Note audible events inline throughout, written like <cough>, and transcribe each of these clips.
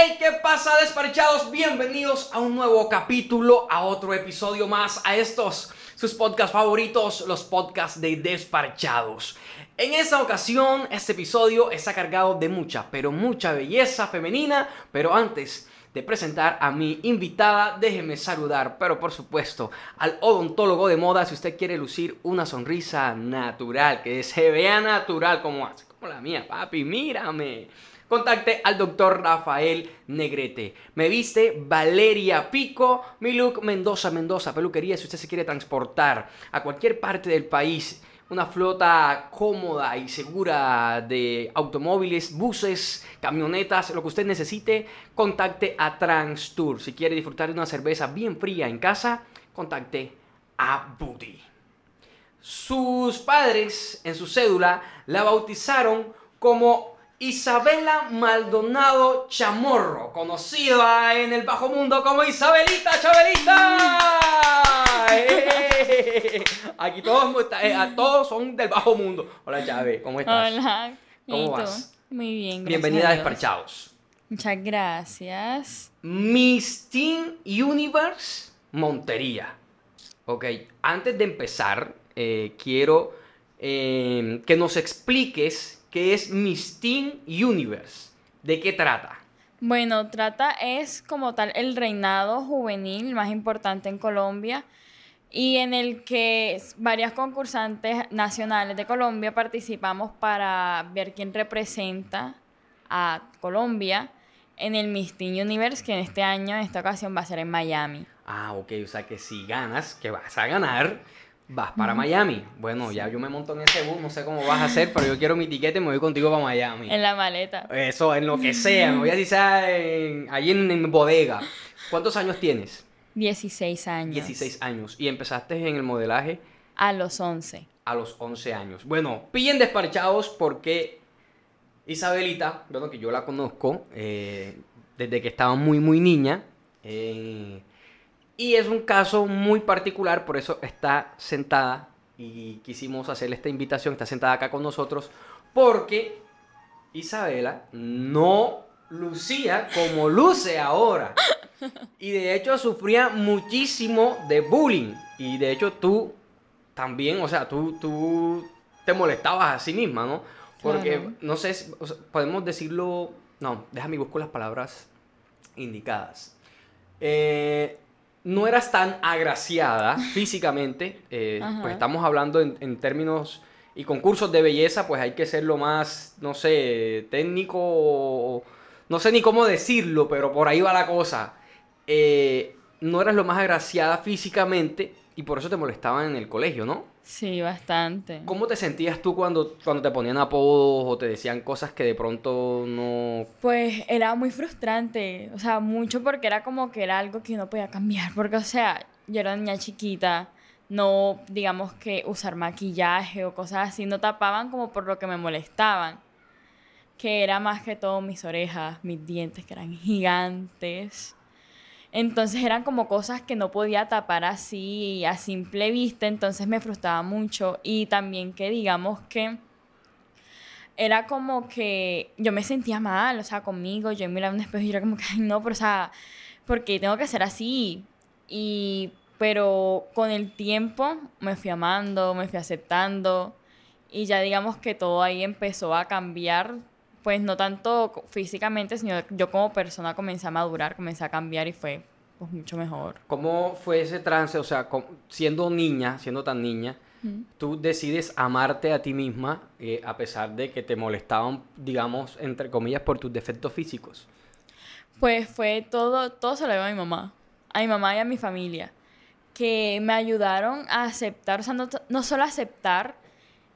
Hey, ¿qué pasa, despachados? Bienvenidos a un nuevo capítulo, a otro episodio más, a estos sus podcasts favoritos, los podcasts de despachados. En esta ocasión, este episodio está cargado de mucha, pero mucha belleza femenina. Pero antes de presentar a mi invitada, déjeme saludar, pero por supuesto, al odontólogo de moda. Si usted quiere lucir una sonrisa natural, que se vea natural como como la mía, papi, mírame contacte al doctor Rafael Negrete. Me viste Valeria Pico, mi Mendoza, Mendoza, peluquería. Si usted se quiere transportar a cualquier parte del país, una flota cómoda y segura de automóviles, buses, camionetas, lo que usted necesite, contacte a Transtour. Si quiere disfrutar de una cerveza bien fría en casa, contacte a Booty. Sus padres en su cédula la bautizaron como Isabela Maldonado Chamorro, conocida en el bajo mundo como Isabelita Chabelita. ¡Eh! <laughs> Aquí todos, eh, todos son del bajo mundo. Hola Chávez, ¿cómo estás? Hola. ¿Cómo vas? Muy bien, gracias Bienvenida a. Despachados. Muchas gracias. Miss Teen Universe Montería. Ok, antes de empezar, eh, quiero eh, que nos expliques qué es Miss Teen Universe. ¿De qué trata? Bueno, trata es como tal el reinado juvenil más importante en Colombia y en el que varias concursantes nacionales de Colombia participamos para ver quién representa a Colombia en el Miss Teen Universe que en este año, en esta ocasión va a ser en Miami. Ah, ok, o sea que si ganas, que vas a ganar, vas para Miami. Bueno, ya yo me monto en ese bus, no sé cómo vas a hacer, pero yo quiero mi tiquete y me voy contigo para Miami. En la maleta. Eso, en lo que sea, me voy a decir sea en, ahí en, en bodega. ¿Cuántos años tienes? 16 años. 16 años. Y empezaste en el modelaje A los 11. a los 11 años. Bueno, pillen despachados porque Isabelita, bueno, que yo la conozco eh, desde que estaba muy, muy niña. eh, y es un caso muy particular, por eso está sentada y quisimos hacerle esta invitación, está sentada acá con nosotros, porque Isabela no lucía como luce ahora. Y de hecho sufría muchísimo de bullying. Y de hecho tú también, o sea, tú, tú te molestabas a sí misma, ¿no? Porque, Claro. no sé, si- o sea, podemos decirlo... No, déjame buscar las palabras indicadas. Eh, no eras tan agraciada <laughs> físicamente. eh, pues estamos hablando en, en términos y concursos de belleza, pues hay que ser lo más, no sé, técnico o- No sé ni cómo decirlo, pero por ahí va la cosa. Eh, no eras lo más agraciada físicamente y por eso te molestaban en el colegio, ¿no? Sí, bastante. ¿Cómo te sentías tú cuando, cuando te ponían apodos o te decían cosas que de pronto no... Pues era muy frustrante, o sea, mucho porque era como que era algo que no podía cambiar, porque o sea, yo era niña chiquita, no digamos que usar maquillaje o cosas así, no tapaban como por lo que me molestaban, que era más que todo mis orejas, mis dientes que eran gigantes. Entonces eran como cosas que no podía tapar así a simple vista, entonces me frustraba mucho y también que digamos que era como que yo me sentía mal, o sea, conmigo, yo miraba un espejo y era como que, ay, no, pero o sea, porque tengo que ser así. Y, pero con el tiempo me fui amando, me fui aceptando y ya digamos que todo ahí empezó a cambiar, pues no tanto físicamente, sino yo como persona comencé a madurar, comencé a cambiar y fue pues mucho mejor. ¿Cómo fue ese trance? O sea, siendo niña, siendo tan niña, tú decides amarte a ti misma eh, a pesar de que te molestaban, digamos, entre comillas, por tus defectos físicos. Pues fue todo, todo se lo debo a mi mamá, a mi mamá y a mi familia, que me ayudaron a aceptar, o sea, no, no solo aceptar,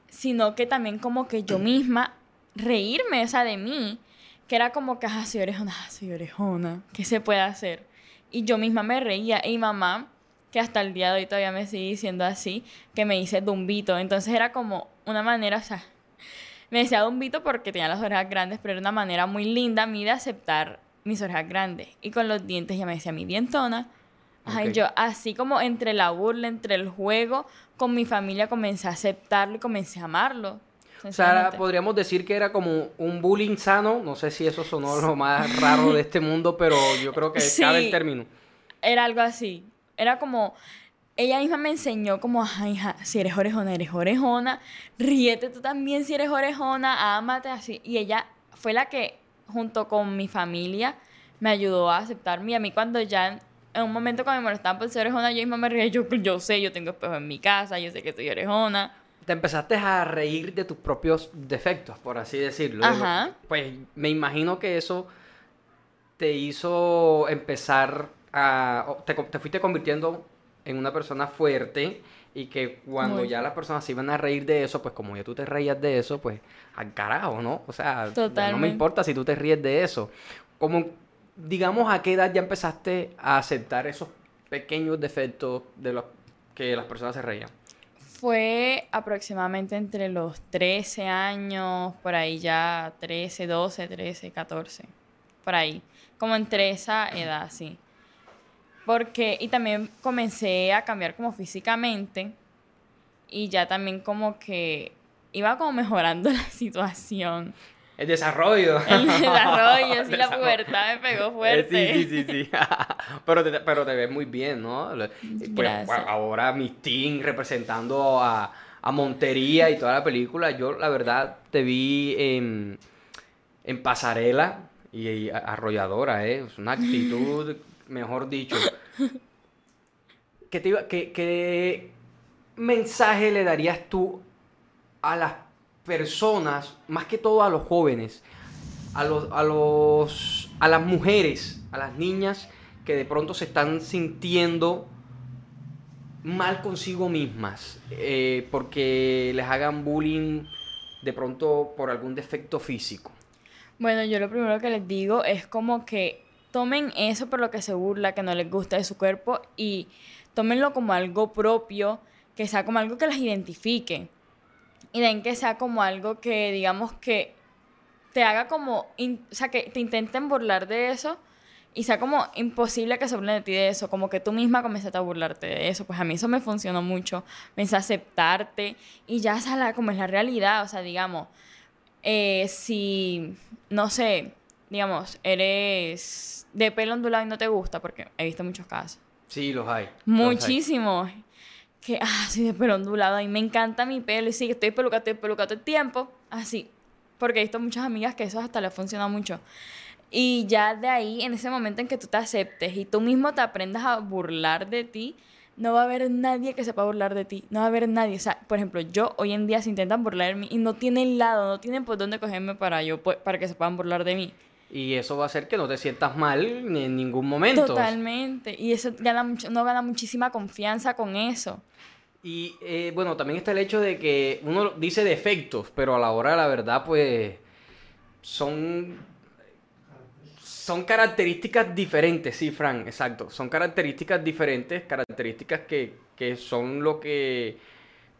sino que también como que yo misma reírme, o sea, de mí, que era como que, ah, soy orejona, ah, soy orejona, ¿qué se puede hacer? Y yo misma me reía, y mamá, que hasta el día de hoy todavía me sigue diciendo así, que me dice dumbito, entonces era como una manera, o sea, me decía dumbito porque tenía las orejas grandes, pero era una manera muy linda a mí de aceptar mis orejas grandes. Y con los dientes ya me decía mi dientona. Ay, Ok. yo así como entre la burla, entre el juego, con mi familia comencé a aceptarlo y comencé a amarlo. <laughs> O sea, podríamos decir que era como un bullying sano. No sé si eso sonó lo más raro de este mundo, pero yo creo que cabe el término. Era algo así. Era como, ella misma me enseñó como, hija, si eres orejona, eres orejona, ríete tú también si eres orejona, ámate así. Y ella fue la que, junto con mi familia, me ayudó a aceptarme. Y a mí cuando ya, en un momento cuando me molestaban por ser orejona, yo misma me reía, yo, yo sé, yo tengo espejo en mi casa, yo sé que soy orejona. Te empezaste a reír de tus propios defectos, por así decirlo. Ajá. Pues me imagino que eso te hizo empezar a... Te, te fuiste convirtiendo en una persona fuerte y que cuando ya las personas se iban a reír de eso, pues como ya tú te reías de eso, pues al carajo, ¿no? O sea, no me importa si tú te ríes de eso. Como, digamos, ¿a qué edad ya empezaste a aceptar esos pequeños defectos de los que las personas se reían? Fue aproximadamente entre los 13 años, por ahí ya 13, 12, 13, 14, por ahí. Como entre esa edad, sí. Porque, y también comencé a cambiar como físicamente y ya también como que iba como mejorando <laughs> la situación. El desarrollo. El desarrollo, <laughs> sí, la pubertad me pegó fuerte. Sí, sí, sí, sí. <laughs> pero, te, pero te ves muy bien, ¿no? Pues, ahora mi team representando a, a, Montería y toda la película, yo la verdad te vi en, en pasarela y, arrolladora, ¿eh? Es una actitud <laughs> mejor dicho. ¿Qué, qué, mensaje le darías tú a las personas, más que todo a los jóvenes, a, los, a, los, a las mujeres, a las niñas que de pronto se están sintiendo mal consigo mismas eh, porque les hagan bullying de pronto por algún defecto físico? Bueno, yo lo primero que les digo es como que tomen eso por lo que se burla, que no les gusta de su cuerpo y tómenlo como algo propio, que sea como algo que las identifique. Y den que sea como algo que, digamos, que te haga como, o sea, que te intenten burlar de eso y sea como imposible que se burlen de ti de eso, como que tú misma comenzaste a burlarte de eso, pues a mí eso me funcionó mucho, pensé aceptarte y ya sabes como es la realidad, o sea, digamos, eh, si, no sé, digamos, eres de pelo ondulado y no te gusta, porque he visto muchos casos. Sí, los hay. Muchísimos. Que, ah, de pelo ondulado. Y me encanta mi pelo. Y sí, estoy pelucado, estoy pelucado todo el tiempo. Así. Porque he visto muchas amigas que eso hasta les funciona mucho. Y ya de ahí, en ese momento en que tú te aceptes y tú mismo te aprendas a burlar de ti, no va a haber nadie que sepa burlar de ti. No va a haber nadie. O sea, por ejemplo, yo hoy en día se intentan burlar de mí y no tienen lado, no tienen por dónde cogerme para yo, para que se puedan burlar de mí. Y eso va a hacer que no te sientas mal en ningún momento. Totalmente. Y eso gana mucho, no gana muchísima confianza con eso. Y eh, bueno, también está el hecho de que uno dice defectos, pero a la hora de la verdad, pues son, son características diferentes, sí, Fran, exacto. Son características diferentes, características que, que son lo que,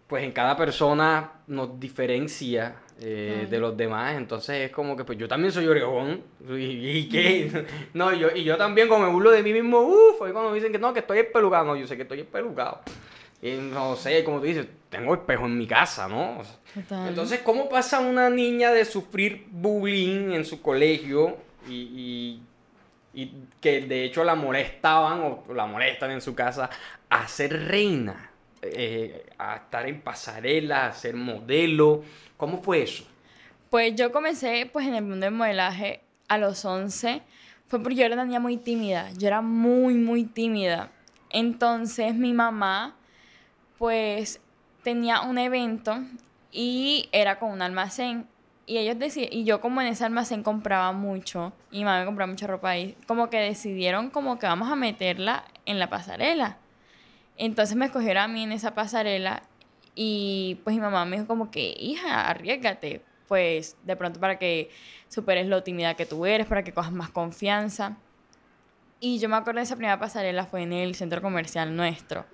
pues en cada persona nos diferencia eh, de los demás. Entonces es como que pues yo también soy orejón. ¿Y, qué? <laughs> no, yo, y yo también como me burlo de mí mismo, uff, ahí cuando me dicen que no, que estoy espelucado. No, yo sé que estoy espelucado. Y no sé, como tú dices, tengo espejo en mi casa, ¿no? Entonces, ¿cómo pasa una niña de sufrir bullying en su colegio y, y que de hecho la molestaban o la molestan en su casa a ser reina? Eh, a estar en pasarela, a ser modelo? ¿Cómo fue eso? Pues yo comencé pues en el mundo del modelaje a los 11. Fue porque yo era una niña muy tímida. Yo era muy, muy tímida. Entonces mi mamá pues tenía un evento y era con un almacén. Y ellos decían, y yo como en ese almacén compraba mucho, y mi mamá me compraba mucha ropa ahí, como que decidieron como que vamos a meterla en la pasarela. Entonces me escogieron a mí en esa pasarela y pues mi mamá me dijo como que, hija, arriesgate, pues de pronto para que superes lo tímida que tú eres, para que cojas más confianza. Y yo me acuerdo de esa primera pasarela fue en el centro comercial nuestro.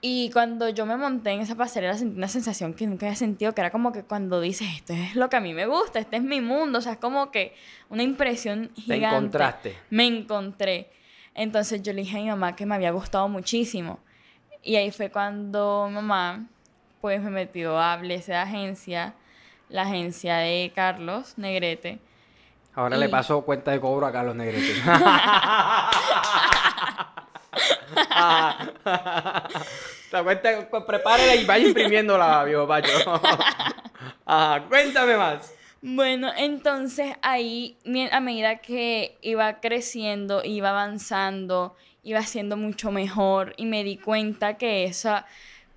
Y cuando yo me monté en esa pasarela sentí una sensación que nunca había sentido, que era como que cuando dices, esto es lo que a mí me gusta, este es mi mundo, o sea, es como que una impresión gigante. Te encontraste. Me encontré. Entonces yo le dije a mi mamá que me había gustado muchísimo. Y ahí fue cuando mamá pues me metió a Blessed Agencia, la agencia de Carlos Negrete. Ahora le paso cuenta de cobro a Carlos Negrete. La <laughs> <laughs> cuenta, pues, prepárela y vaya imprimiéndola, viejo Pacho. Ajá, <laughs> cuéntame más. Bueno, entonces ahí, a medida que iba creciendo, iba avanzando, iba siendo mucho mejor y me di cuenta que esa,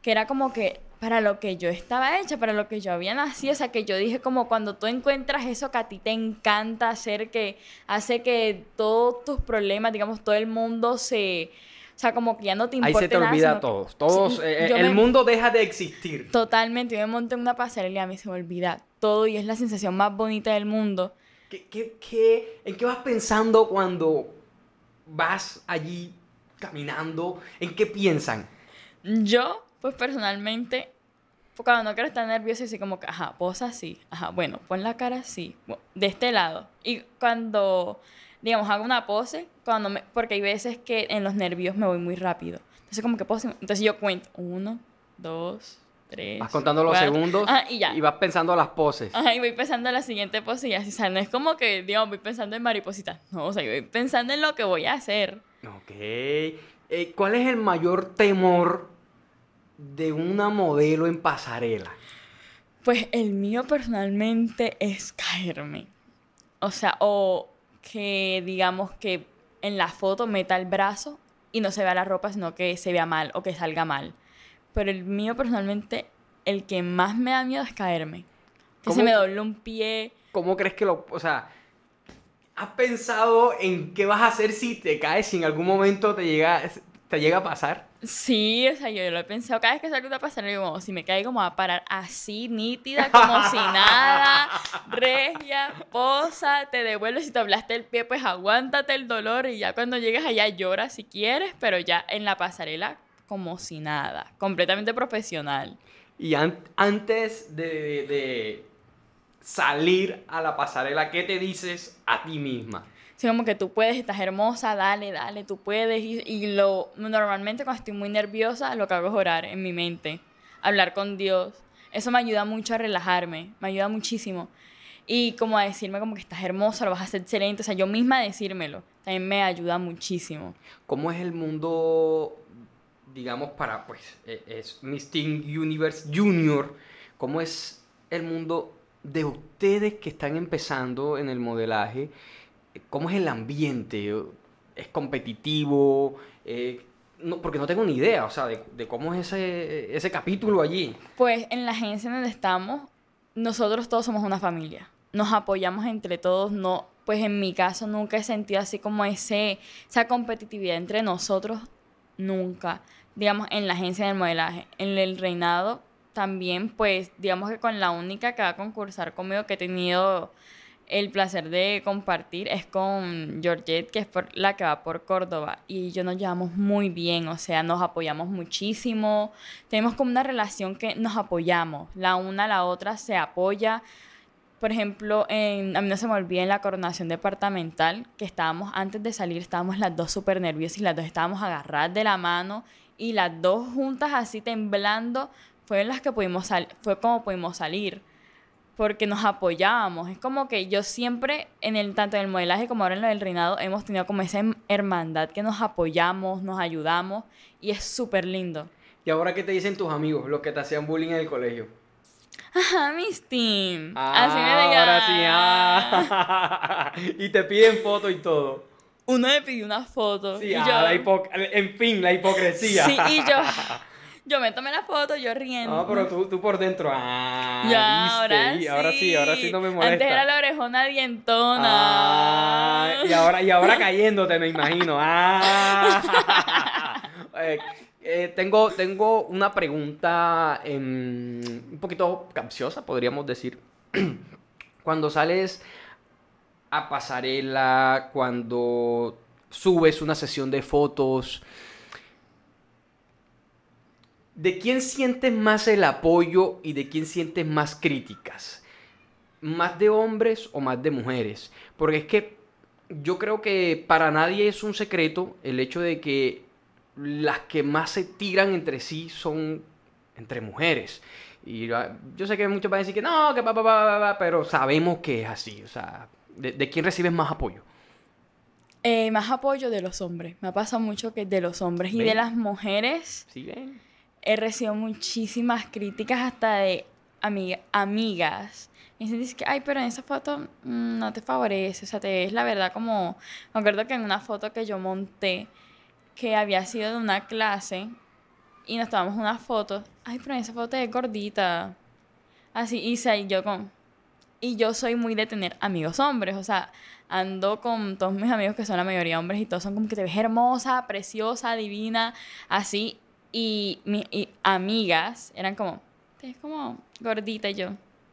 que era como que para lo que yo estaba hecha, para lo que yo había nacido, o sea, que yo dije como cuando tú encuentras eso que a ti te encanta hacer, que hace que todos tus problemas, digamos, todo el mundo se, o sea, como que ya no te importa Ahí se te nada, olvida todo. Todos, eh, el me- mundo deja de existir. Totalmente, yo me monté en una pasarela y a mí se me olvida todo y es la sensación más bonita del mundo. ¿Qué, qué, qué- en qué vas pensando cuando vas allí caminando? ¿En qué piensan? Yo, pues personalmente, cuando no quiero estar nerviosa, así como que, ajá, posa así, ajá, bueno, pon la cara así, de este lado. Y cuando, digamos, hago una pose, cuando me, porque hay veces que en los nervios me voy muy rápido. Entonces, como que pose, entonces yo cuento, uno, dos, tres. Vas contando los cuatro, segundos ajá, y ya. y vas pensando las poses. Ajá, y voy pensando en la siguiente pose y así, o sea, no es como que, digamos, voy pensando en mariposita. No, o sea, yo voy pensando en lo que voy a hacer. Ok. Eh, ¿Cuál es el mayor temor de una modelo en pasarela? Pues el mío personalmente es caerme. O sea, o que digamos que en la foto meta el brazo y no se vea la ropa, sino que se vea mal o que salga mal. Pero el mío personalmente, el que más me da miedo es caerme. Que se me doble un pie. ¿Cómo crees que lo... O sea, ¿has pensado en qué vas a hacer si te caes, si en algún momento te llega, te llega a pasar? Sí, o sea, yo lo he pensado. Cada vez que salgo de pasar, digo, como, si me caigo, me voy a parar así, nítida, como si <laughs> nada, regia, posa, te devuelves. Si te hablaste el pie, pues aguántate el dolor y ya cuando llegues allá lloras si quieres, pero ya en la pasarela, como si nada, completamente profesional. Y an- antes de, salir a la pasarela, ¿qué te dices a ti misma? Así como que tú puedes, estás hermosa, dale, dale, tú puedes. Y, y lo, normalmente cuando estoy muy nerviosa, lo que hago es orar en mi mente, hablar con Dios. Eso me ayuda mucho a relajarme, me ayuda muchísimo. Y como a decirme como que estás hermosa, lo vas a hacer excelente. O sea, yo misma decírmelo, también me ayuda muchísimo. ¿Cómo es el mundo, digamos, para, pues, eh, es Miss Teen Universe Junior? ¿Cómo es el mundo de ustedes que están empezando en el modelaje? ¿Cómo es el ambiente? ¿Es competitivo? Eh, no, porque no tengo ni idea, o sea, de, de cómo es ese, ese capítulo allí. Pues en la agencia donde estamos, nosotros todos somos una familia. Nos apoyamos entre todos, no, pues en mi caso nunca he sentido así como ese, esa competitividad entre nosotros, nunca. Digamos, en la agencia del modelaje, en el reinado también, pues digamos que con la única que va a concursar conmigo que he tenido el placer de compartir es con Georgette, que es por la que va por Córdoba. Y yo nos llevamos muy bien, o sea, nos apoyamos muchísimo. Tenemos como una relación que nos apoyamos. La una a la otra se apoya. Por ejemplo, en, a mí no se me olvida en la coronación departamental que estábamos, antes de salir, estábamos las dos súper nerviosas y las dos estábamos agarradas de la mano y las dos juntas así temblando, fue las que pudimos fue como pudimos salir porque nos apoyábamos. Es como que yo siempre, en el, tanto en el modelaje como ahora en lo del reinado, hemos tenido como esa hermandad que nos apoyamos, nos ayudamos y es súper lindo. ¿Y ahora qué te dicen tus amigos, los que te hacían bullying en el colegio? Ajá, mis team. Ah, Así me ahora sí, ah. <laughs> y te piden foto y todo. Uno me pidió una foto. Sí, y ah, yo, la hipo- en fin, la hipocresía. Sí, y yo, <laughs> yo me tomé la foto, yo riendo. No, pero tú, tú por dentro, ah, Ya, viste, ahora sí. ahora sí, ahora sí no me molesta. Antes era la orejona dientona. Ah, y ahora, y ahora cayéndote, me imagino. Ah. <laughs> Eh, eh, tengo, tengo una pregunta em, un poquito capciosa, podríamos decir. <clears throat> Cuando sales a pasarela, cuando subes una sesión de fotos, ¿de quién sientes más el apoyo y de quién sientes más críticas? ¿Más de hombres o más de mujeres? Porque es que yo creo que para nadie es un secreto el hecho de que las que más se tiran entre sí son entre mujeres. Y yo sé que muchos van a decir que no, que pa, pero sabemos que es así. O sea, ¿de, de quién recibes más apoyo? Eh, más apoyo de los hombres. Me ha pasado mucho que de los hombres y de las mujeres ¿Sí ven? he recibido muchísimas críticas hasta de amiga- amigas. Y se dice que, ay, pero en esa foto mm, no te favorece. O sea, te ves la verdad como... Me acuerdo que en una foto que yo monté, que había sido de una clase, y nos tomamos una foto. Ay, pero en esa foto es gordita. Así, y yo con... Y yo soy muy de tener amigos hombres, o sea, ando con todos mis amigos que son la mayoría hombres y todos son como que te ves hermosa, preciosa, divina, así. Y mis y amigas eran como, te ves como gordita y yo.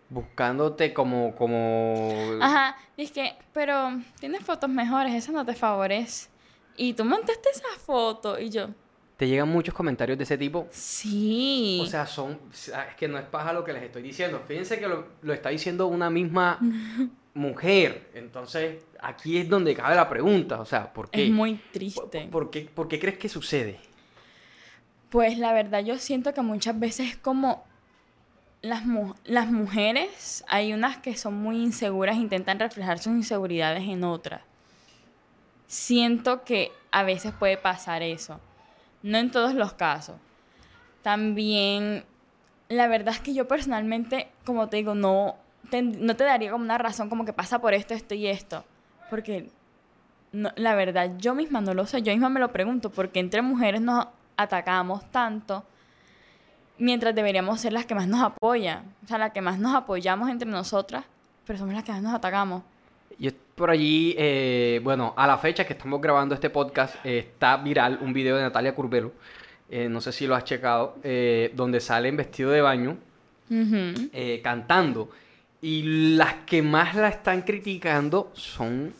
Buscándote como, como... Ajá, que pero tienes fotos mejores, esa no te favorece. Y tú montaste esa foto y yo, Te llegan muchos comentarios de ese tipo. sí. O sea, son... Es que no es paja lo que les estoy diciendo. Fíjense que lo, lo está diciendo una misma <laughs> mujer. Entonces, aquí es donde cabe la pregunta. O sea, ¿por qué? es muy ¿Por, triste. por qué, por qué crees que sucede? Pues la verdad yo siento que muchas veces como las, mu- las mujeres, hay unas que son muy inseguras, intentan reflejar sus inseguridades en otras. Siento que a veces puede pasar eso. No en todos los casos. También, la verdad es que yo personalmente, como te digo, no te, no te daría como una razón como que pasa por esto, esto y esto. Porque no- la verdad, yo misma no lo sé, yo misma me lo pregunto, porque entre mujeres nos atacamos tanto, mientras deberíamos ser las que más nos apoyan, o sea, las que más nos apoyamos entre nosotras, pero somos las que más nos atacamos. Y es por allí, eh, bueno, a la fecha que estamos grabando este podcast, eh, está viral un video de Natalia Curbelo, eh, no sé si lo has checado, donde sale en vestido de baño cantando. Y las que más la están criticando son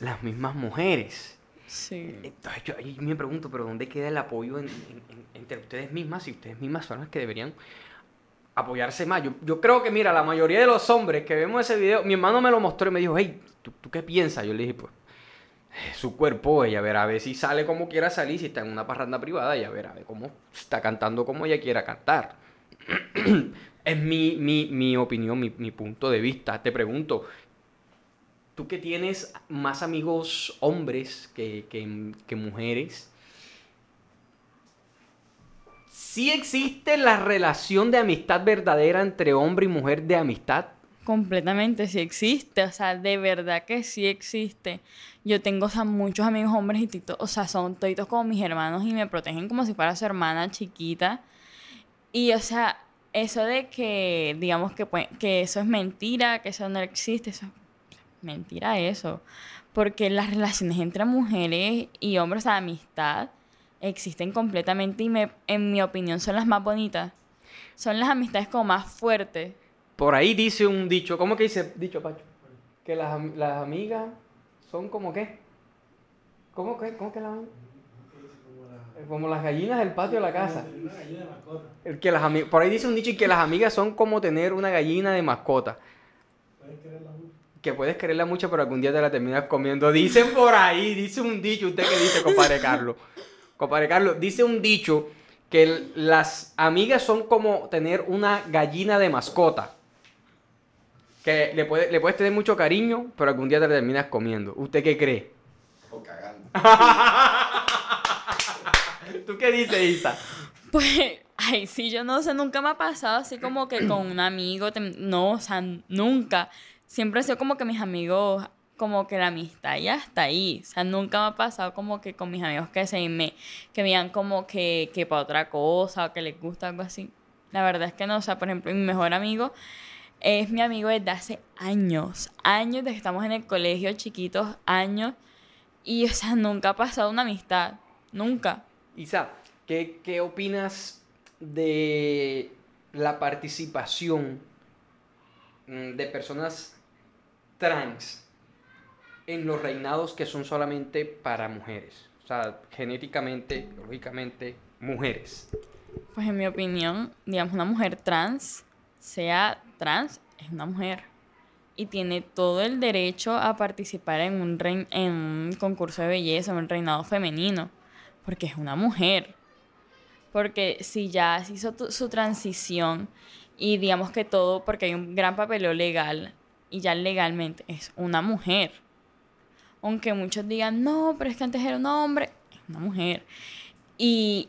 las mismas mujeres. Sí. Entonces yo ahí me pregunto, pero ¿dónde queda el apoyo en- en- en- entre ustedes mismas si ustedes mismas son las que deberían apoyarse más? Yo, yo creo que, mira, la mayoría de los hombres que vemos ese video, mi hermano me lo mostró y me dijo, hey, ¿tú, tú qué piensas? Yo le dije, pues, eh, su cuerpo, ella verá a ver si sale como quiera salir, si está en una parranda privada, ella verá a ver cómo está cantando como ella quiera cantar. <clears throat> es mi, mi, mi opinión, mi, mi punto de vista. Te pregunto, tú que tienes más amigos hombres que, que- que mujeres, ¿sí existe la relación de amistad verdadera entre hombre y mujer de amistad? Completamente, sí existe, o sea, de verdad que sí existe. Yo tengo, o muchos amigos hombres y tito, o sea, son toditos como mis hermanos y me protegen como si fuera su hermana chiquita. Y, o sea, eso de que, digamos que, pues, que eso es mentira, que eso no existe, eso es mentira eso. Porque las relaciones entre mujeres y hombres, o sea, amistad, existen completamente y me, en mi opinión son las más bonitas. Son las amistades como más fuertes. Por ahí dice un dicho, ¿cómo que dice dicho, Pacho? Que las, las amigas son como qué? ¿Cómo que, cómo que las Como las gallinas del patio de la casa. Una gallina de mascota. El que las Por ahí dice un dicho y que las amigas son como tener una gallina de mascota. Puedes quererla mucho. Que puedes quererla mucho, pero algún día te la terminas comiendo. Dicen por ahí, dice un dicho. ¿Usted qué dice, compadre Carlos? Compadre Carlos, dice un dicho que las amigas son como tener una gallina de mascota. Que le, puede- le puedes tener mucho cariño, pero algún día te la terminas comiendo. ¿Usted qué cree? O cagando. <laughs> ¿Tú qué dices, Isa? Pues, ay, sí, yo no sé, nunca me ha pasado así como que con un amigo, no, o sea, nunca. Siempre ha sido como que mis amigos, como que la amistad ya está ahí. O sea, nunca me ha pasado como que con mis amigos que se me, que me digan como que, que para otra cosa o que les gusta algo así. La verdad es que no, o sea, por ejemplo, mi mejor amigo es mi amigo desde hace años, años, desde que estamos en el colegio, chiquitos, años. Y, o sea, nunca ha pasado una amistad, nunca. Isa, ¿qué, qué opinas de la participación mm, de personas trans en los reinados que son solamente para mujeres? O sea, genéticamente, lógicamente, mujeres. Pues en mi opinión, digamos, una mujer trans, sea trans, es una mujer. Y tiene todo el derecho a participar en un, rein- en un concurso de belleza, en un reinado femenino. Porque es una mujer. Porque si ya se hizo su transición y digamos que todo, porque hay un gran papeleo legal y ya legalmente es una mujer. Aunque muchos digan, no, pero es que antes era un hombre, es una mujer. Y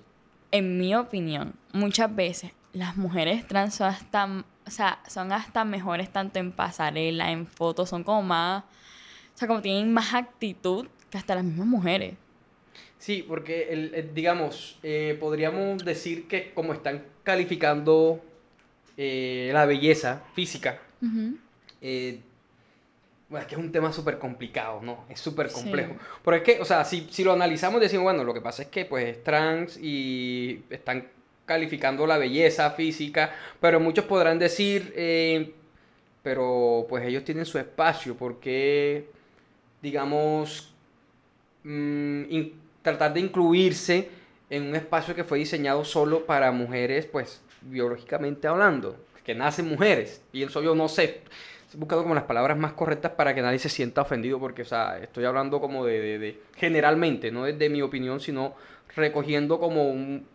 en mi opinión, muchas veces las mujeres trans son hasta, o sea, son hasta mejores tanto en pasarela, en fotos, son como más, o sea, como tienen más actitud que hasta las mismas mujeres. Sí, porque, el, el- digamos, eh, podríamos decir que como están calificando eh, la belleza física, eh, bueno, es que es un tema súper complicado, ¿no? Es súper Sí. complejo. Pero es que, o sea, si, si lo analizamos, decimos, bueno, lo que pasa es que pues es trans y están calificando la belleza física, pero muchos podrán decir, eh, pero pues ellos tienen su espacio, porque, digamos, mm, in- tratar de incluirse en un espacio que fue diseñado solo para mujeres, pues biológicamente hablando, que nacen mujeres. Pienso yo, no sé, estoy buscando como las palabras más correctas para que nadie se sienta ofendido, porque, o sea, estoy hablando como de, de- de- generalmente, no desde mi opinión, sino recogiendo como un-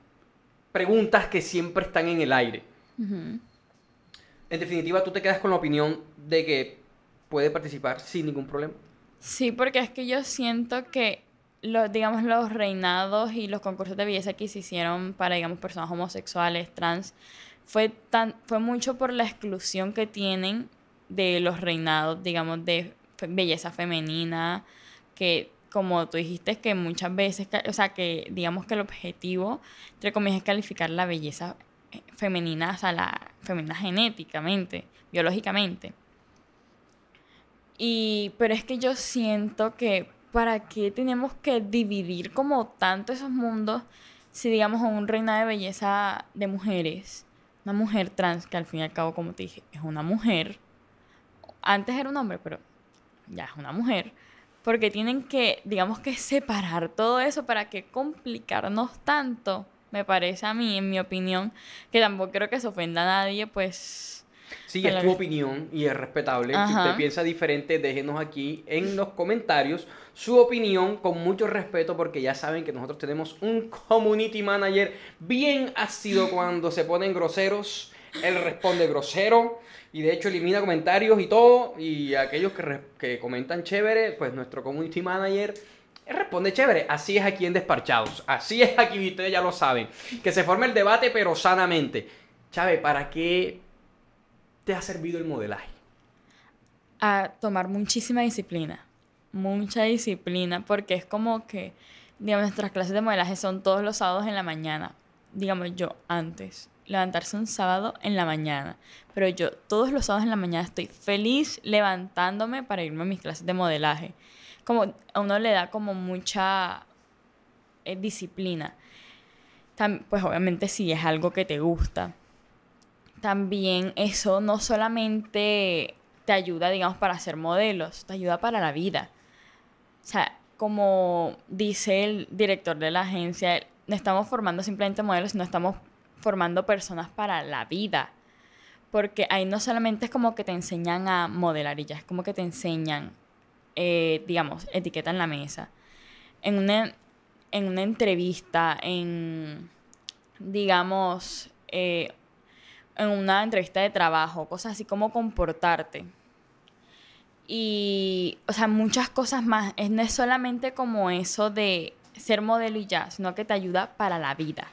preguntas que siempre están en el aire. En definitiva, tú te quedas con la opinión de que puede participar sin ningún problema. Sí, porque es que yo siento que los, digamos, los reinados y los concursos de belleza que se hicieron para, digamos, personas homosexuales, trans, fue tan, fue mucho por la exclusión que tienen de los reinados, digamos, de belleza femenina, que como tú dijiste, que muchas veces, o sea, que digamos que el objetivo, entre comillas, es calificar la belleza eh, femenina, o sea, la femenina genéticamente, biológicamente. Y, pero es que yo siento que para qué tenemos que dividir como tanto esos mundos si digamos un reina de belleza de mujeres, una mujer trans que al fin y al cabo como te dije es una mujer, antes era un hombre pero ya es una mujer, porque tienen que digamos que separar todo eso para que complicarnos tanto, me parece a mí, en mi opinión, que tampoco creo que se ofenda a nadie, pues... Sí, es tu opinión y es respetable. Si usted piensa diferente, déjenos aquí en los comentarios su opinión con mucho respeto porque ya saben que nosotros tenemos un community manager bien ácido cuando se ponen groseros. Él responde grosero y de hecho elimina comentarios y todo. Y aquellos que, que comentan chévere, pues nuestro community manager responde chévere. Así es aquí en Desparchados. Así es aquí, ustedes ya lo saben. Que se forme el debate, pero sanamente. Chávez, ¿para qué te ha servido el modelaje? a tomar muchísima disciplina, mucha disciplina, porque es como que, digamos, nuestras clases de modelaje son todos los sábados en la mañana. Digamos, yo antes, levantarse un sábado en la mañana, pero yo todos los sábados en la mañana estoy feliz levantándome para irme a mis clases de modelaje. Como a uno le da como mucha eh, disciplina. Pues obviamente si es algo que te gusta también eso no solamente te ayuda, digamos, para ser modelos, te ayuda para la vida. O sea, como dice el director de la agencia, no estamos formando simplemente modelos, sino estamos formando personas para la vida. Porque ahí no solamente es como que te enseñan a modelar y ya, es como que te enseñan, eh, digamos, etiqueta en la mesa. En una, en una entrevista, en, digamos, eh, en una entrevista de trabajo, cosas así como comportarte. Y, o sea, muchas cosas más. No es solamente como eso de ser modelo y ya, sino que te ayuda para la vida.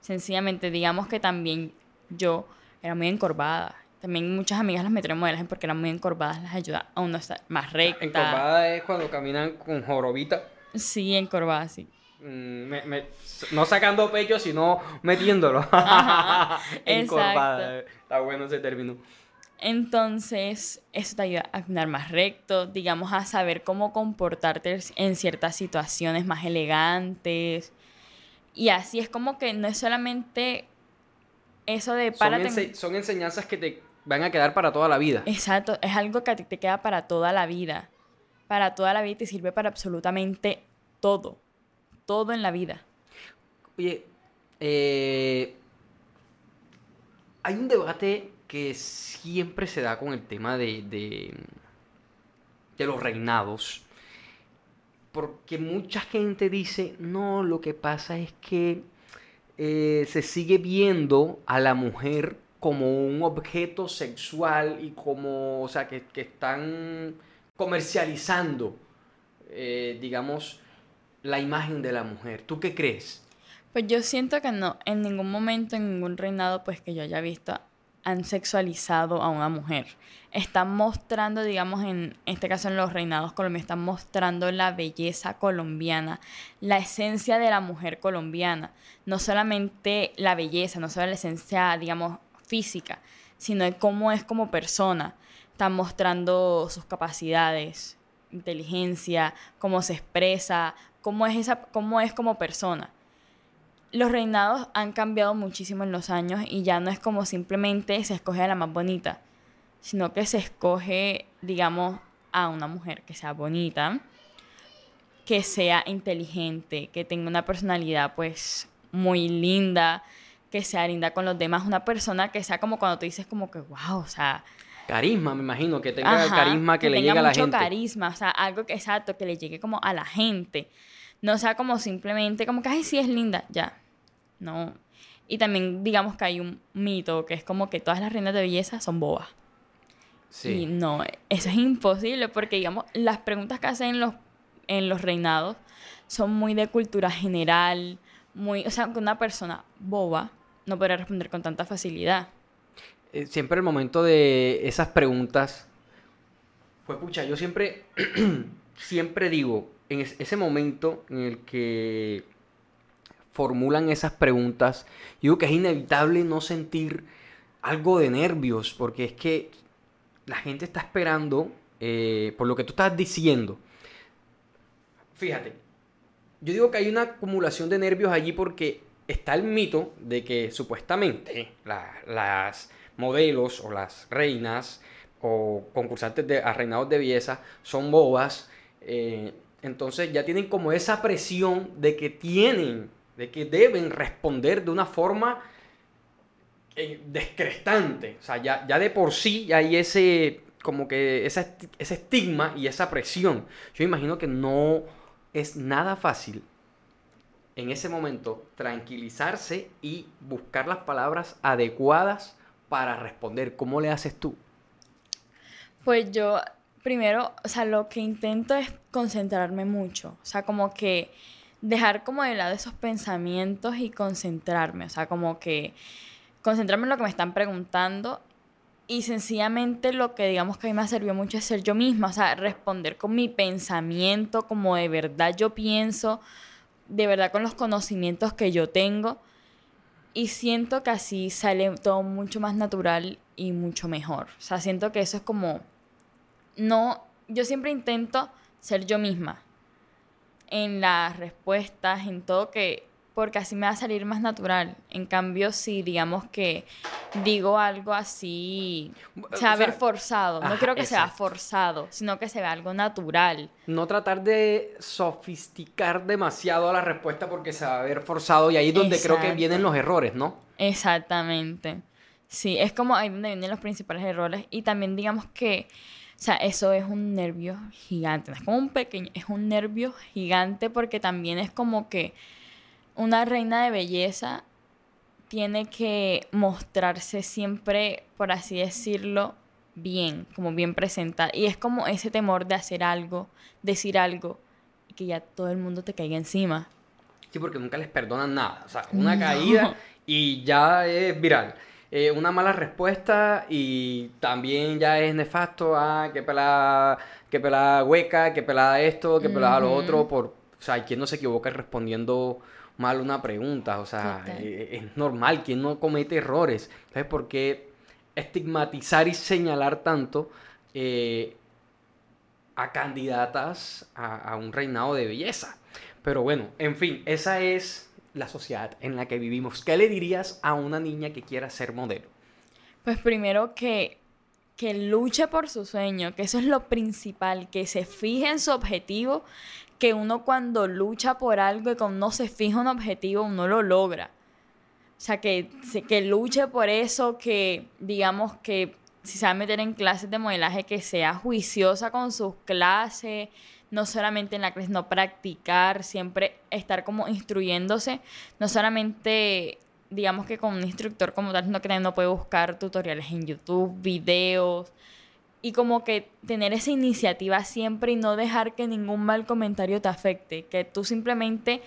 Sencillamente, digamos que también yo era muy encorvada. También muchas amigas las metieron en modelaje porque eran muy encorvadas, les ayuda a uno estar más recta. Encorvada es cuando caminan con jorobita. Sí, encorvada, sí. mm, me- me- no sacando pecho, sino metiéndolo. <laughs> Ajá, <laughs> Encorvada. Está bueno ese término. Entonces, eso te ayuda a caminar más recto, digamos, a saber cómo comportarte en ciertas situaciones más elegantes. Y así es como que no es solamente eso de Son, párate. ense- son enseñanzas que te van a quedar para toda la vida. Exacto, es algo que a ti te queda para toda la vida. Para toda la vida y te sirve para absolutamente todo. Todo en la vida. Oye, eh, hay un debate que siempre se da con el tema de, de, de los reinados. Porque mucha gente dice, no, lo que pasa es que eh, se sigue viendo a la mujer como un objeto sexual y como, o sea, que, que están comercializando, eh, digamos, la imagen de la mujer. ¿Tú qué crees? Pues yo siento que no, en ningún momento, en ningún reinado, pues que yo haya visto, han sexualizado a una mujer. Están mostrando, digamos, en este caso en los reinados colombianos, están mostrando la belleza colombiana, la esencia de la mujer colombiana. No solamente la belleza, no solo la esencia, digamos, física, sino cómo es como persona. Están mostrando sus capacidades, inteligencia, cómo se expresa, cómo es, esa, cómo es como persona los reinados han cambiado muchísimo en los años y ya no es como simplemente se escoge a la más bonita, sino que se escoge, digamos, a una mujer que sea bonita, que sea inteligente, que tenga una personalidad pues muy linda, que sea linda con los demás, una persona que sea como cuando tú dices como que wow, o sea, carisma, me imagino, que tenga el carisma que, le llegue a la gente. mucho carisma, o sea, algo que exacto, que le llegue como a la gente. No sea como simplemente como que, ay, sí es linda, ya. No. Y también digamos que hay un mito que es como que todas las reinas de belleza son bobas. Sí. Y no, eso es imposible porque digamos, las preguntas que hacen los, en los reinados son muy de cultura general, muy, o sea, que una persona boba no podrá responder con tanta facilidad. Eh, siempre el momento de esas preguntas fue pucha, yo siempre <clears throat> siempre digo, en ese momento en el que formulan esas preguntas, yo digo que es inevitable no sentir algo de nervios, porque es que la gente está esperando eh, por lo que tú estás diciendo. Fíjate, yo digo que hay una acumulación de nervios allí porque está el mito de que supuestamente las modelos o las reinas o concursantes de, a reinados de belleza son bobas. Eh, entonces ya tienen como esa presión de que tienen de que deben responder de una forma eh, descrestante. O sea, ya, ya, de por sí hay ese, como que ese estigma y esa presión. Yo imagino que no es nada fácil en ese momento tranquilizarse y buscar las palabras adecuadas para responder. ¿Cómo le haces tú? Pues yo, primero, o sea, lo que intento es concentrarme mucho. O sea, como que dejar como de lado esos pensamientos y concentrarme, o sea, como que concentrarme en lo que me están preguntando y sencillamente lo que digamos que a mí me sirvió mucho es ser yo misma, o sea, responder con mi pensamiento, como de verdad yo pienso, de verdad con los conocimientos que yo tengo y siento que así sale todo mucho más natural y mucho mejor. O sea, siento que eso es como, no, yo siempre intento ser yo misma, en las respuestas, en todo que, porque así me va a salir más natural. En cambio, si digamos que digo algo así, se va a ver forzado. No creo que sea forzado, sino que se vea algo natural. No tratar de sofisticar demasiado la respuesta porque se va a ver forzado y ahí es donde creo que vienen los errores, ¿no? Exactamente. Sí, es como ahí donde vienen los principales errores. Y también digamos que sea, eso es un nervio gigante. es como un pequeño, es un nervio gigante porque también es como que una reina de belleza tiene que mostrarse siempre, por así decirlo, bien, como bien presentada. Y es como ese temor de hacer algo, decir algo, y que ya todo el mundo te caiga encima. Sí, porque nunca les perdonan nada. O sea, una caída y ya es viral. Eh, una mala respuesta y también ya es nefasto, ah, qué pelada, qué pelada hueca, qué pelada esto, qué pelada lo otro, por, o sea, ¿quién no se equivoca respondiendo mal una pregunta? O sea, eh, es normal, ¿quién no comete errores? ¿Sabes por qué estigmatizar y señalar tanto eh, a candidatas a un reinado de belleza? Pero bueno, en fin, esa es la sociedad en la que vivimos. ¿Qué le dirías a una niña que quiera ser modelo? Pues primero que, que luche por su sueño, que eso es lo principal, que se fije en su objetivo, que uno cuando lucha por algo y cuando uno se fija un objetivo, uno lo logra. O sea, que, que luche por eso, que digamos que si se va a meter en clases de modelaje, que sea juiciosa con sus clases, no solamente en la clase, no practicar, siempre estar como instruyéndose, no solamente digamos que con un instructor como tal, sino que no puede buscar tutoriales en YouTube, videos, y como que tener esa iniciativa siempre y no dejar que ningún mal comentario te afecte, que tú simplemente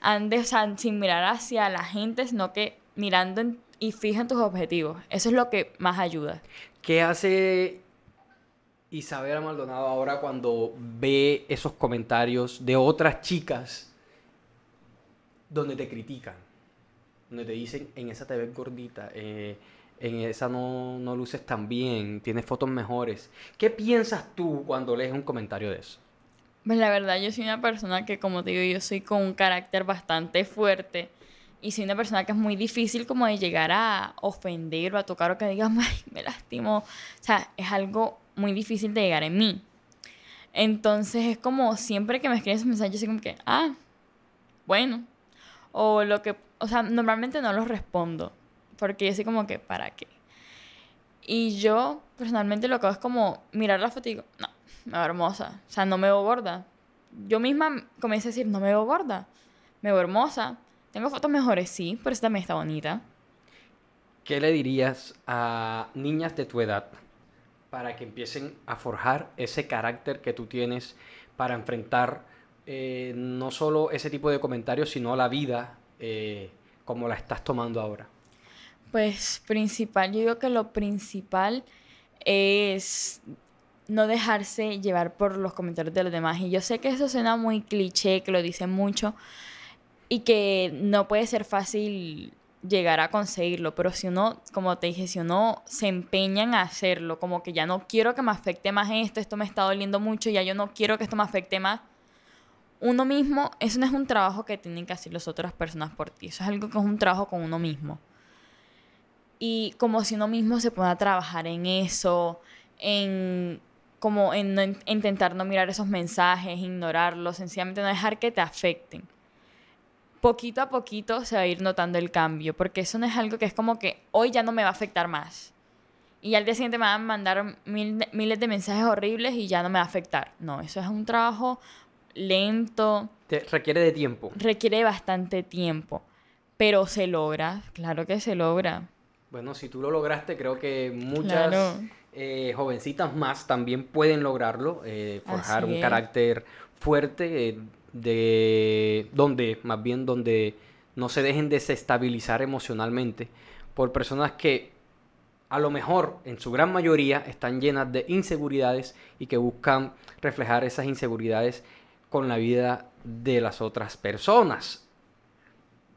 andes sin mirar hacia la gente, sino que mirando y fija en tus objetivos. Eso es lo que más ayuda. ¿Qué hace Isabela Maldonado ahora cuando ve esos comentarios de otras chicas donde te critican? Donde te dicen, en esa te ves gordita, eh, en esa no, no luces tan bien, tienes fotos mejores. ¿Qué piensas tú cuando lees un comentario de eso? Pues la verdad, yo soy una persona que, como te digo, yo soy con un carácter bastante fuerte. Y soy una persona que es muy difícil como de llegar a ofender o a tocar o que diga, ay, me lastimo. O sea, es algo muy difícil de llegar en mí. Entonces es como siempre que me escriben esos mensajes, yo soy como que, ah, bueno. O lo que, o sea, normalmente no los respondo. Porque yo soy como que, ¿para qué? Y yo, personalmente, lo que hago es como mirar la foto y digo, no, me veo hermosa. O sea, no me veo gorda. Yo misma comencé a decir, no me veo gorda. Me veo hermosa. Tengo fotos mejores, sí, pero esta también está bonita. ¿Qué le dirías a niñas de tu edad para que empiecen a forjar ese carácter que tú tienes para enfrentar eh, no solo ese tipo de comentarios, sino la vida eh, como la estás tomando ahora? Pues principal, yo digo que lo principal es no dejarse llevar por los comentarios de los demás. Y yo sé que eso suena muy cliché, que lo dicen mucho, y que no puede ser fácil llegar a conseguirlo, pero si uno, como te dije, si uno se empeña en hacerlo, como que ya no quiero que me afecte más esto, esto me está doliendo mucho, ya yo no quiero que esto me afecte más, uno mismo, eso no es un trabajo que tienen que hacer las otras personas por ti, eso es algo que es un trabajo con uno mismo. Y como si uno mismo se pueda trabajar en eso, en como en, intentar no mirar esos mensajes, ignorarlos, sencillamente no dejar que te afecten. Poquito a poquito se va a ir notando el cambio, porque eso no es algo que es como que hoy ya no me va a afectar más. Y al día siguiente me van a mandar miles de mensajes horribles y ya no me va a afectar. No, eso es un trabajo lento. requiere de tiempo. Requiere bastante tiempo. Pero se logra, claro que se logra. Bueno, si tú lo lograste, creo que muchas eh, jovencitas más también pueden lograrlo, eh, forjar un carácter fuerte, eh, de donde, más bien donde no se dejen desestabilizar emocionalmente por personas que a lo mejor en su gran mayoría están llenas de inseguridades y que buscan reflejar esas inseguridades con la vida de las otras personas.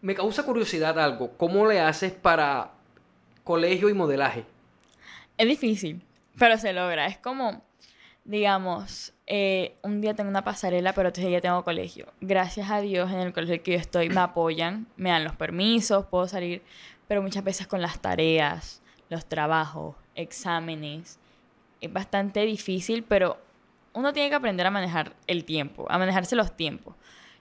Me causa curiosidad algo, ¿cómo le haces para colegio y modelaje? Es difícil, pero se logra. Es como, digamos, eh, un día tengo una pasarela, pero otro día tengo colegio. Gracias a Dios en el colegio que yo estoy me apoyan, me dan los permisos, puedo salir, pero muchas veces con las tareas, los trabajos, exámenes, es bastante difícil, pero uno tiene que aprender a manejar el tiempo, a manejarse los tiempos.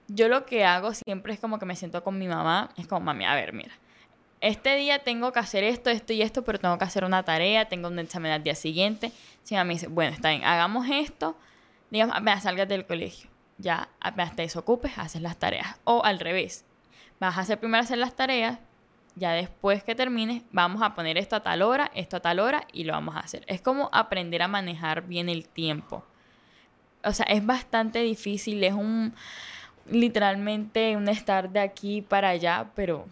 Yo lo que hago siempre es como que me siento con mi mamá, es como, mami, a ver, mira, este día tengo que hacer esto, esto y esto, pero tengo que hacer una tarea, tengo un examen al día siguiente. Si me dice, bueno, está bien, hagamos esto, digamos, apenas salgas del colegio, ya apenas te desocupes, haces las tareas. O al revés, vas a hacer primero hacer las tareas, ya después que termines, vamos a poner esto a tal hora, esto a tal hora y lo vamos a hacer. Es como aprender a manejar bien el tiempo. O sea, es bastante difícil, es un literalmente un estar de aquí para allá, pero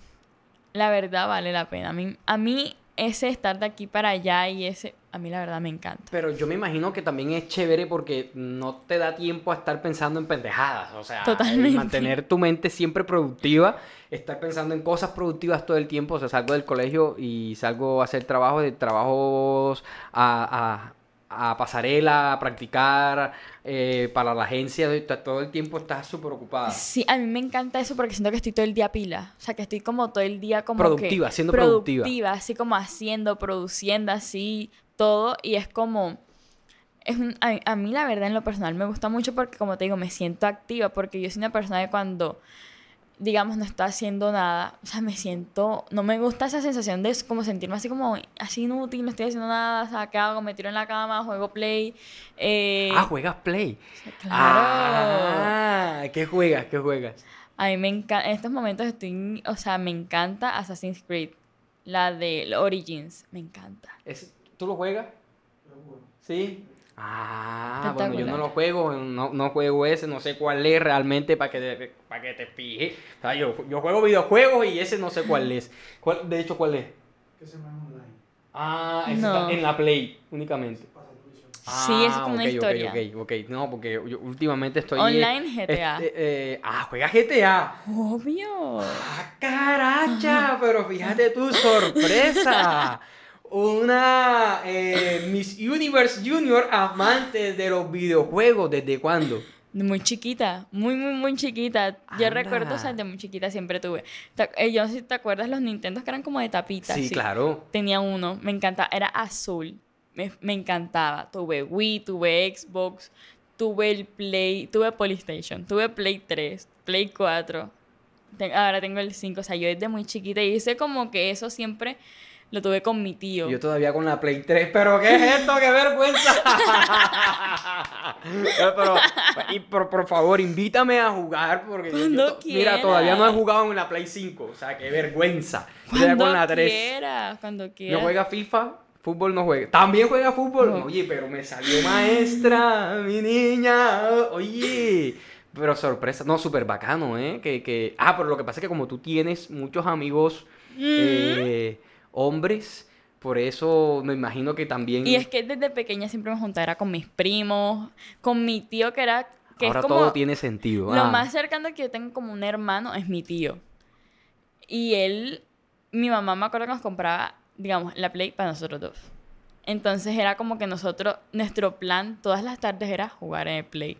la verdad vale la pena. A mí, a mí ese estar de aquí para allá y ese, a mí la verdad me encanta. Pero yo me imagino que también es chévere porque no te da tiempo a estar pensando en pendejadas. O sea, mantener tu mente siempre productiva, estar pensando en cosas productivas todo el tiempo. O sea, salgo del colegio y salgo a hacer trabajo de trabajos a, a pasarela, a practicar eh, para la agencia, todo el tiempo estás súper ocupada. Sí, a mí me encanta eso porque siento que estoy todo el día pila. O sea, que estoy como todo el día como productiva, siendo productiva. Productiva, así como haciendo, produciendo, así, todo. Y es como... Es a, mí la verdad en lo personal me gusta mucho porque como te digo, me siento activa porque yo soy una persona que cuando digamos, no estoy haciendo nada, o sea, me siento, no me gusta esa sensación de como sentirme así como, así inútil, no estoy haciendo nada, o sea, ¿qué hago? Me tiro en la cama, juego play. eh, Ah, juegas Play. claro. Ah, ¿qué juegas? ¿Qué juegas? A mí me encanta, en estos momentos estoy, o sea, me encanta Assassin's Creed, la de Origins, me encanta. ¿Es- ¿Tú lo juegas? Sí. Ah, bueno, yo no lo juego, no, no juego ese, no sé cuál es realmente para que, te- para que te fijes. O sea, yo, yo juego videojuegos y ese no sé cuál es. ¿Cuál- de hecho, ¿cuál es? Que se llama online. Ah, ese No. está en la Play únicamente. Twitch. Sí, eso es como una ok, ok, historia. Ok, ok, No, porque yo últimamente estoy... Online GTA. este, eh, ah, juega GTA. Obvio. ¡Ah, caracha! Pero fíjate tu sorpresa. <laughs> Una eh, Miss Universe Junior amante de los videojuegos. ¿Desde cuándo? Muy chiquita, muy, muy, muy chiquita. Yo recuerdo, o sea, de muy chiquita siempre tuve. Eh, yo no sé si te acuerdas los Nintendos que eran como de tapitas. Sí, claro. Tenía uno, me encantaba, era azul. Me, me encantaba. Tuve Wii, tuve Xbox, tuve el Play, tuve PlayStation, tuve Play 3, Play 4. Te- ahora tengo el 5, o sea, yo desde muy chiquita y hice como que eso siempre lo tuve con mi tío. Yo todavía con la Play 3, pero ¿qué es esto? ¡Qué vergüenza! <laughs> Eh, pero, y por, por favor, invítame a jugar porque yo- mira, todavía no he jugado en la Play 5, o sea, qué vergüenza. Cuando con la 3. quieras, cuando ¿No quieras. juega FIFA? Fútbol no juega. ¿También juega fútbol? No. Oye, pero me salió maestra, mi niña. Oye. Pero sorpresa. No, súper bacano, ¿eh? Que, que... Ah, pero lo que pasa es que como tú tienes muchos amigos eh, hombres, por eso me imagino que también... Y es que desde pequeña siempre me juntaba era con mis primos, con mi tío que era que Ahora es como todo tiene sentido. lo ah. más cercano que yo tengo como un hermano es mi tío. Y él, mi mamá me acuerdo que nos compraba, digamos, la Play para nosotros dos. Entonces era como que nosotros, nuestro plan todas las tardes era jugar en el Play.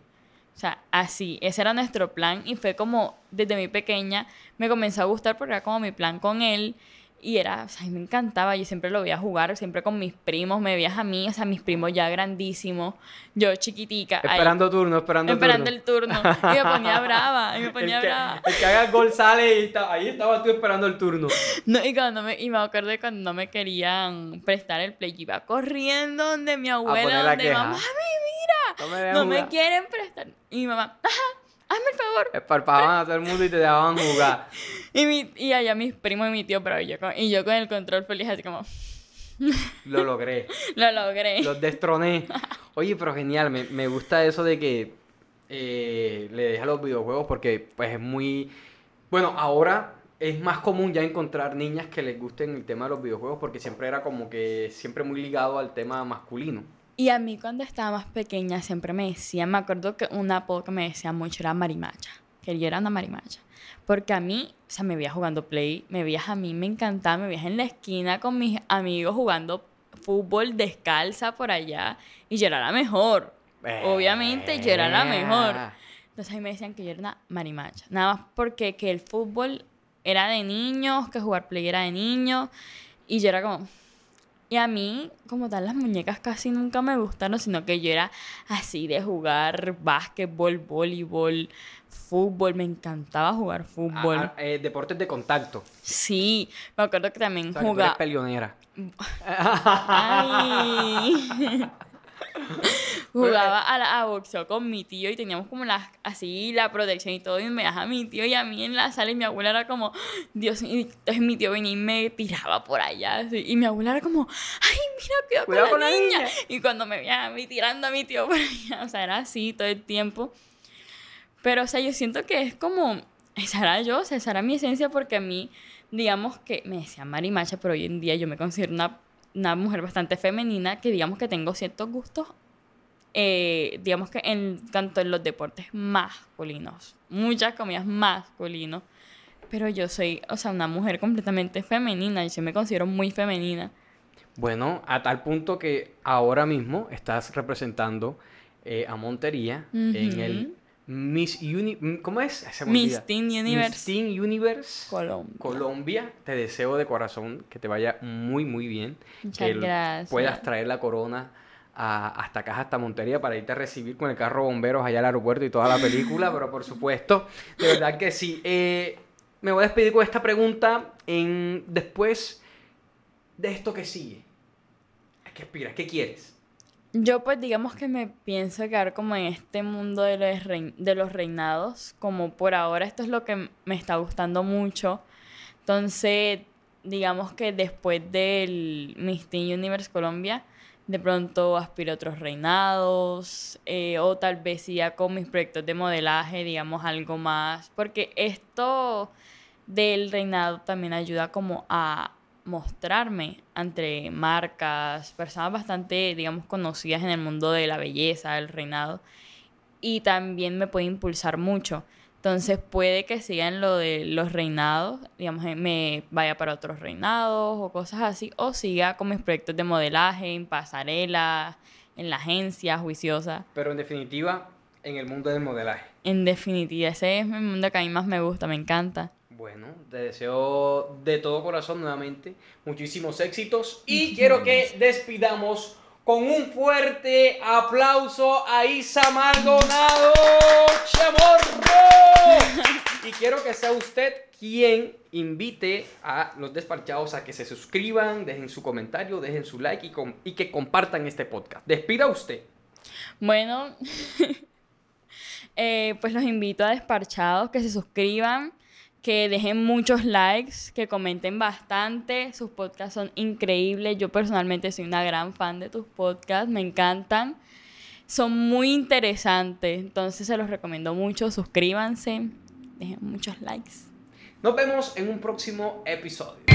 O sea, así, ese era nuestro plan y fue como desde muy pequeña me comenzó a gustar porque era como mi plan con él y era, o sea, a mí me encantaba, yo siempre lo veía jugar, siempre con mis primos, me veías a mí, o sea, mis primos ya grandísimos, yo chiquitica, ahí, Esperando turno, esperando, esperando turno. el turno y me <laughs> ponía brava, y me ponía el, que, brava. el que haga el gol sale y está- ahí estaba tú esperando el turno. No, y, cuando me, y me acuerdo de cuando no me querían prestar el play, yo iba corriendo donde mi abuela, la donde mamá, No me, dejan no me quieren prestar. Y mi mamá, ajá, hazme el favor. Esparpaban a todo el mundo y te dejaban jugar. <laughs> Y, mi, y allá mis primos y mi tío, pero yo con, y yo con el control feliz, así como, <laughs> Lo logré. lo logré. Los destroné. <laughs> Oye, pero genial, me, me gusta eso de que eh, le deja los videojuegos porque pues es muy... Bueno, ahora es más común ya encontrar niñas que les gusten el tema de los videojuegos porque siempre era como que siempre muy ligado al tema masculino. Y a mí cuando estaba más pequeña siempre me decían, me acuerdo que un apodo que me decían mucho era marimacha, que yo era una marimacha. Porque a mí, o sea, me veía jugando play, me veías a mí, me encantaba, me veías en la esquina con mis amigos jugando fútbol descalza por allá y yo era la mejor. Obviamente yo era la mejor. Entonces a mí me decían que yo era una marimacha. Nada más porque que el fútbol era de niños, que jugar play era de niños. Y yo era como... Y a mí, como tal, las muñecas casi nunca me gustaron, sino que yo era así de jugar básquetbol, voleibol, fútbol. Me encantaba jugar fútbol. Ah, ah, eh, deportes de contacto. Sí, me acuerdo que también O sea, que tú eres jugaba... peleonera. <laughs> Ay. <laughs> <laughs> Jugaba a, la, a boxeo con mi tío y teníamos como la, así la protección y todo. Y me dejaba mi tío y a mí en la sala y mi abuela era como, Dios mío. Entonces mi tío venía y me tiraba por allá. así, y mi abuela era como, ay, mira, cuidado, Cuidado con, la, con la niña. niña. Y cuando me veía a mí tirando a mi tío por allá, o sea, era así todo el tiempo. Pero, o sea, yo siento que es como, esa era yo, o sea, esa era mi esencia porque a mí, digamos que me decían marimacha, pero hoy en día yo me considero una, una mujer bastante femenina que digamos que tengo ciertos gustos, eh, digamos que en tanto en los deportes masculinos, muchas comidas masculinos, pero yo soy, o sea, una mujer completamente femenina, y yo me considero muy femenina. Bueno, a tal punto que ahora mismo estás representando eh, a Montería en el. Miss Uni... ¿Cómo es? Se me Miss. Teen Miss Universe Teen Universe Colombia. Colombia. Te deseo de corazón que te vaya muy, muy bien. Muchas que gracias. puedas traer la corona a- hasta acá, hasta Montería, para irte a recibir con el carro bomberos allá al aeropuerto y toda la película, pero por supuesto, de verdad que sí. Eh, me voy a despedir con esta pregunta en, después de esto que sigue. ¿A qué aspiras? ¿Qué quieres? Yo pues digamos que me pienso quedar como en este mundo de los, de los reinados, como por ahora esto es lo que me está gustando mucho. Entonces, digamos que después del Miss Teen Universe Colombia, de pronto aspiro a otros reinados, eh, o tal vez ya con mis proyectos de modelaje, digamos algo más, porque esto del reinado también ayuda como a mostrarme entre marcas, personas bastante, digamos, conocidas en el mundo de la belleza, del reinado, y también me puede impulsar mucho. Entonces puede que siga en lo de los reinados, digamos, eh, me vaya para otros reinados o cosas así, o siga con mis proyectos de modelaje, en pasarela, en la agencia, juiciosa. Pero en definitiva, en el mundo del modelaje. En definitiva, ese es el mundo que a mí más me gusta, me encanta. Bueno, te deseo de todo corazón nuevamente muchísimos éxitos y quiero que despidamos con un fuerte aplauso a Isa Maldonado Chamorro. Y quiero que sea usted quien invite a los despachados a que se suscriban, dejen su comentario, dejen su like y, com- y que compartan este podcast. Despida usted. Bueno, <laughs> eh, pues los invito a Desparchados que se suscriban, que dejen muchos likes, que comenten bastante. Sus podcasts son increíbles. Yo personalmente soy una gran fan de tus podcasts, me encantan. Son muy interesantes, entonces se los recomiendo mucho. Suscríbanse, dejen muchos likes. Nos vemos en un próximo episodio.